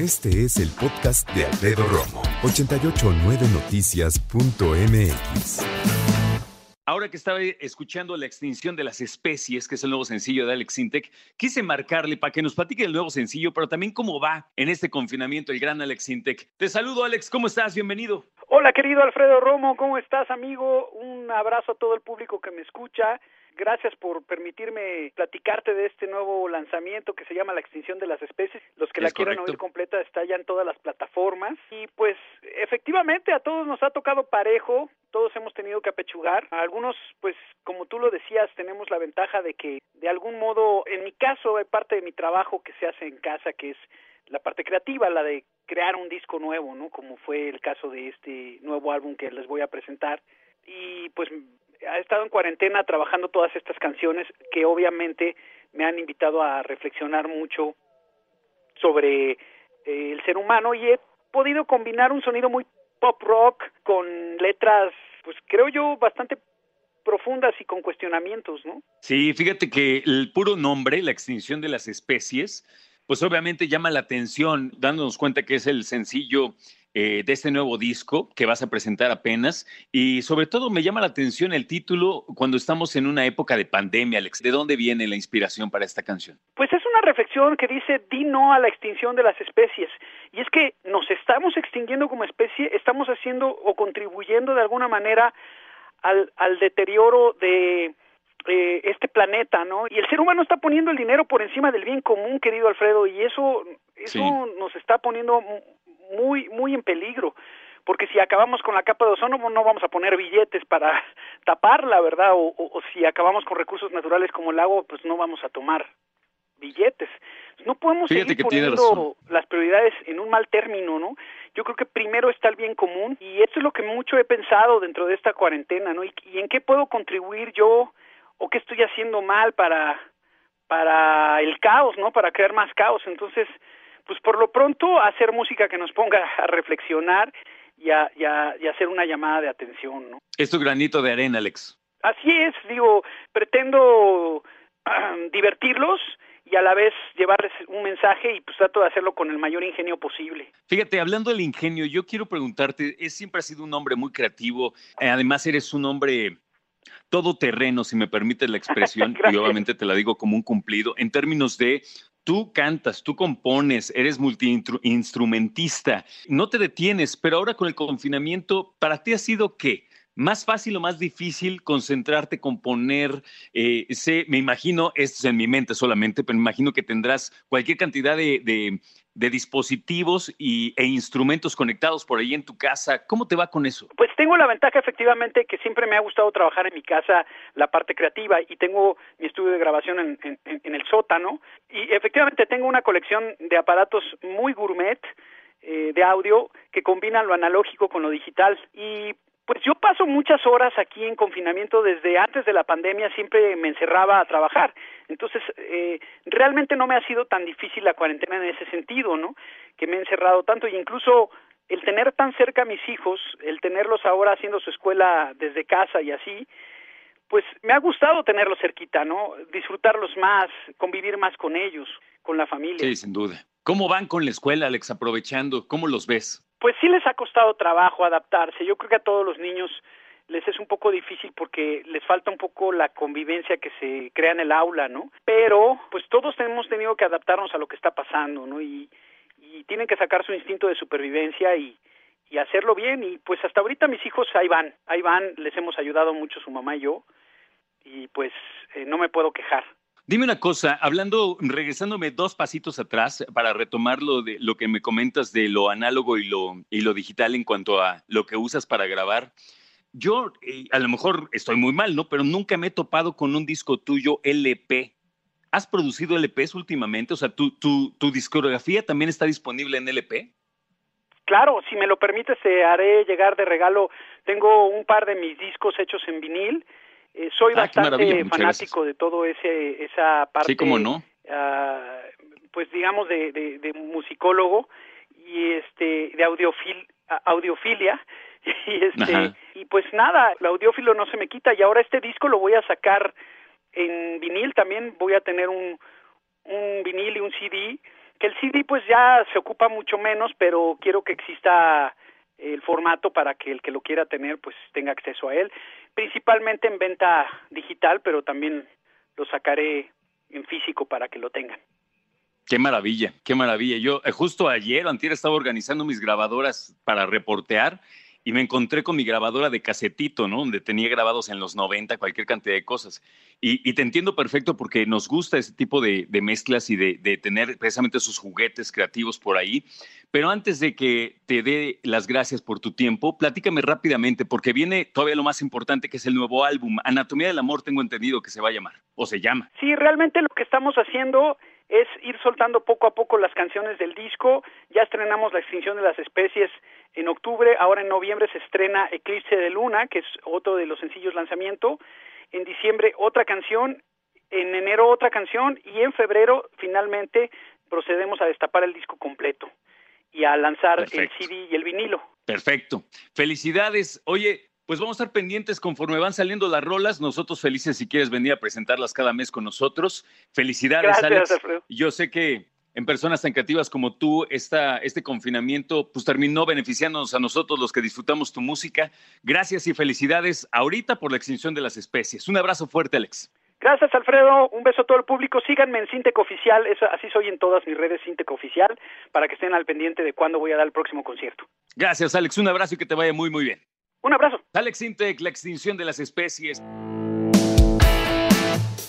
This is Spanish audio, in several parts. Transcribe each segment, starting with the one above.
Este es el podcast de Alfredo Romo, 889noticias.mx. Ahora que estaba escuchando la extinción de las especies, que es el nuevo sencillo de Alex Sintek, quise marcarle para que nos platique el nuevo sencillo, pero también cómo va en este confinamiento el gran Alex Sintek. Te saludo, Alex, ¿cómo estás? Bienvenido. Hola, querido Alfredo Romo, ¿cómo estás, amigo? Un abrazo a todo el público que me escucha. Gracias por permitirme platicarte de este nuevo lanzamiento que se llama La extinción de las especies. Los que la quieran oír completa está ya en todas las plataformas. Y pues efectivamente a todos nos ha tocado parejo, todos hemos tenido que apechugar. algunos, pues como tú lo decías, tenemos la ventaja de que de algún modo, en mi caso, hay parte de mi trabajo que se hace en casa, que es la parte creativa, la de crear un disco nuevo, ¿no? Como fue el caso de este nuevo álbum que les voy a presentar. Y pues ha estado en cuarentena trabajando todas estas canciones que obviamente me han invitado a reflexionar mucho sobre eh, el ser humano y he podido combinar un sonido muy pop rock con letras, pues creo yo, bastante profundas y con cuestionamientos, ¿no? Sí, fíjate que el puro nombre, la extinción de las especies, pues obviamente llama la atención, dándonos cuenta que es el sencillo eh, de este nuevo disco que vas a presentar apenas. Y sobre todo me llama la atención el título cuando estamos en una época de pandemia, Alex. ¿De dónde viene la inspiración para esta canción? Pues es una reflexión que dice, di no a la extinción de las especies. Y es que nos estamos extinguiendo como especie, estamos haciendo o contribuyendo de alguna manera al, al deterioro de eh, este planeta, ¿no? Y el ser humano está poniendo el dinero por encima del bien común, querido Alfredo, y eso, eso nos está poniendo muy, muy en peligro porque si acabamos con la capa de ozono no vamos a poner billetes para taparla, ¿verdad? O, o, si acabamos con recursos naturales como el agua, pues no vamos a tomar billetes. No podemos seguir poniendo las prioridades en un mal término, ¿no? Yo creo que primero está el bien común y esto es lo que mucho he pensado dentro de esta cuarentena, ¿no? y en qué puedo contribuir yo o qué estoy haciendo mal para para el caos, ¿no? Para crear más caos. Entonces, pues por lo pronto hacer música que nos ponga a reflexionar y a, hacer una llamada de atención, ¿no? Es tu granito de arena, Alex. Así es, digo, pretendo divertirlos y a la vez llevarles un mensaje y pues trato de hacerlo con el mayor ingenio posible. Fíjate, hablando del ingenio, yo quiero preguntarte, es siempre has sido un hombre muy creativo, eh, además eres un hombre todoterreno, si me permites la expresión, y obviamente te la digo como un cumplido, en términos de Tú cantas, tú compones, eres multiinstrumentista, no te detienes, pero ahora con el confinamiento, ¿para ti ha sido qué? ¿Más fácil o más difícil concentrarte, componer? Eh, sé, me imagino, esto es en mi mente solamente, pero me imagino que tendrás cualquier cantidad de, de dispositivos y, e instrumentos conectados por ahí en tu casa. ¿Cómo te va con eso? Pues tengo la ventaja efectivamente que siempre me ha gustado trabajar en mi casa la parte creativa y tengo mi estudio de grabación en, en, el sótano y efectivamente tengo una colección de aparatos muy gourmet eh, de audio que combinan lo analógico con lo digital y pues yo paso muchas horas aquí en confinamiento desde antes de la pandemia, siempre me encerraba a trabajar. Entonces, eh, realmente no me ha sido tan difícil la cuarentena en ese sentido, ¿no? Que me he encerrado tanto y incluso el tener tan cerca a mis hijos, el tenerlos ahora haciendo su escuela desde casa y así, pues me ha gustado tenerlos cerquita, ¿no? Disfrutarlos más, convivir más con ellos, con la familia. Sí, sin duda. ¿Cómo van con la escuela, Alex, aprovechando? ¿Cómo los ves? Pues sí les ha costado trabajo adaptarse. Yo creo que a todos los niños les es un poco difícil porque les falta un poco la convivencia que se crea en el aula, ¿no? Pero pues todos hemos tenido que adaptarnos a lo que está pasando, ¿no? Y, tienen que sacar su instinto de supervivencia y, y hacerlo bien y pues hasta ahorita mis hijos ahí van, ahí van, les hemos ayudado mucho su mamá y yo y pues eh, no me puedo quejar. Dime una cosa, hablando, regresándome dos pasitos atrás para retomar lo de lo que me comentas de lo análogo y lo, y lo digital en cuanto a lo que usas para grabar. Yo, eh, a lo mejor estoy muy mal, ¿no? Pero nunca me he topado con un disco tuyo LP. ¿Has producido LPs últimamente? O sea, ¿tu, tu, tu discografía también está disponible en LP? Claro, si me lo permites, te haré llegar de regalo. Tengo un par de mis discos hechos en vinil eh, soy ah, bastante fanático de todo ese esa parte. Sí, no. Ah, pues digamos de, de, musicólogo y este de audiofil, audiofilia. Y este y pues nada, el audiófilo no se me quita. Y ahora este disco lo voy a sacar en vinil también. Voy a tener un un vinil y un CD que el CD pues ya se ocupa mucho menos, pero quiero que exista el formato para que el que lo quiera tener pues tenga acceso a él, principalmente en venta digital, pero también lo sacaré en físico para que lo tengan. Qué maravilla, qué maravilla. Yo eh, justo ayer antier estaba organizando mis grabadoras para reportear y me encontré con mi grabadora de casetito, ¿no? Donde tenía grabados en los 90 cualquier cantidad de cosas. Y, te entiendo perfecto porque nos gusta ese tipo de, mezclas y de, de, tener precisamente esos juguetes creativos por ahí. Pero antes de que te dé las gracias por tu tiempo, platícame rápidamente porque viene todavía lo más importante que es el nuevo álbum. Anatomía del Amor tengo entendido que se va a llamar o se llama. Sí, realmente lo que estamos haciendo es ir soltando poco a poco las canciones del disco. Ya estrenamos La extinción de las especies en octubre, ahora en noviembre se estrena Eclipse de Luna, que es otro de los sencillos lanzamiento. En diciembre otra canción, en enero otra canción y en febrero finalmente procedemos a destapar el disco completo y a lanzar el CD y el vinilo. Perfecto. Felicidades. Oye, pues vamos a estar pendientes conforme van saliendo las rolas. Nosotros felices si quieres venir a presentarlas cada mes con nosotros. Felicidades, Gracias, Alex. Yo sé que en personas tan creativas como tú, esta, este confinamiento pues terminó beneficiándonos a nosotros los que disfrutamos tu música. Gracias y felicidades ahorita por la extinción de las especies. Un abrazo fuerte, Alex. Gracias, Alfredo. Un beso a todo el público. Síganme en Sintec Oficial. así soy en todas mis redes Sintec Oficial para que estén al pendiente de cuándo voy a dar el próximo concierto. Gracias, Alex. Un abrazo y que te vaya muy, muy bien. Un abrazo. Alex Intec, la extinción de las especies.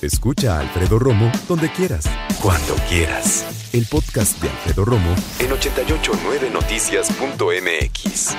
Escucha a Alfredo Romo donde quieras. Cuando quieras. El podcast de Alfredo Romo en 889noticias.mx.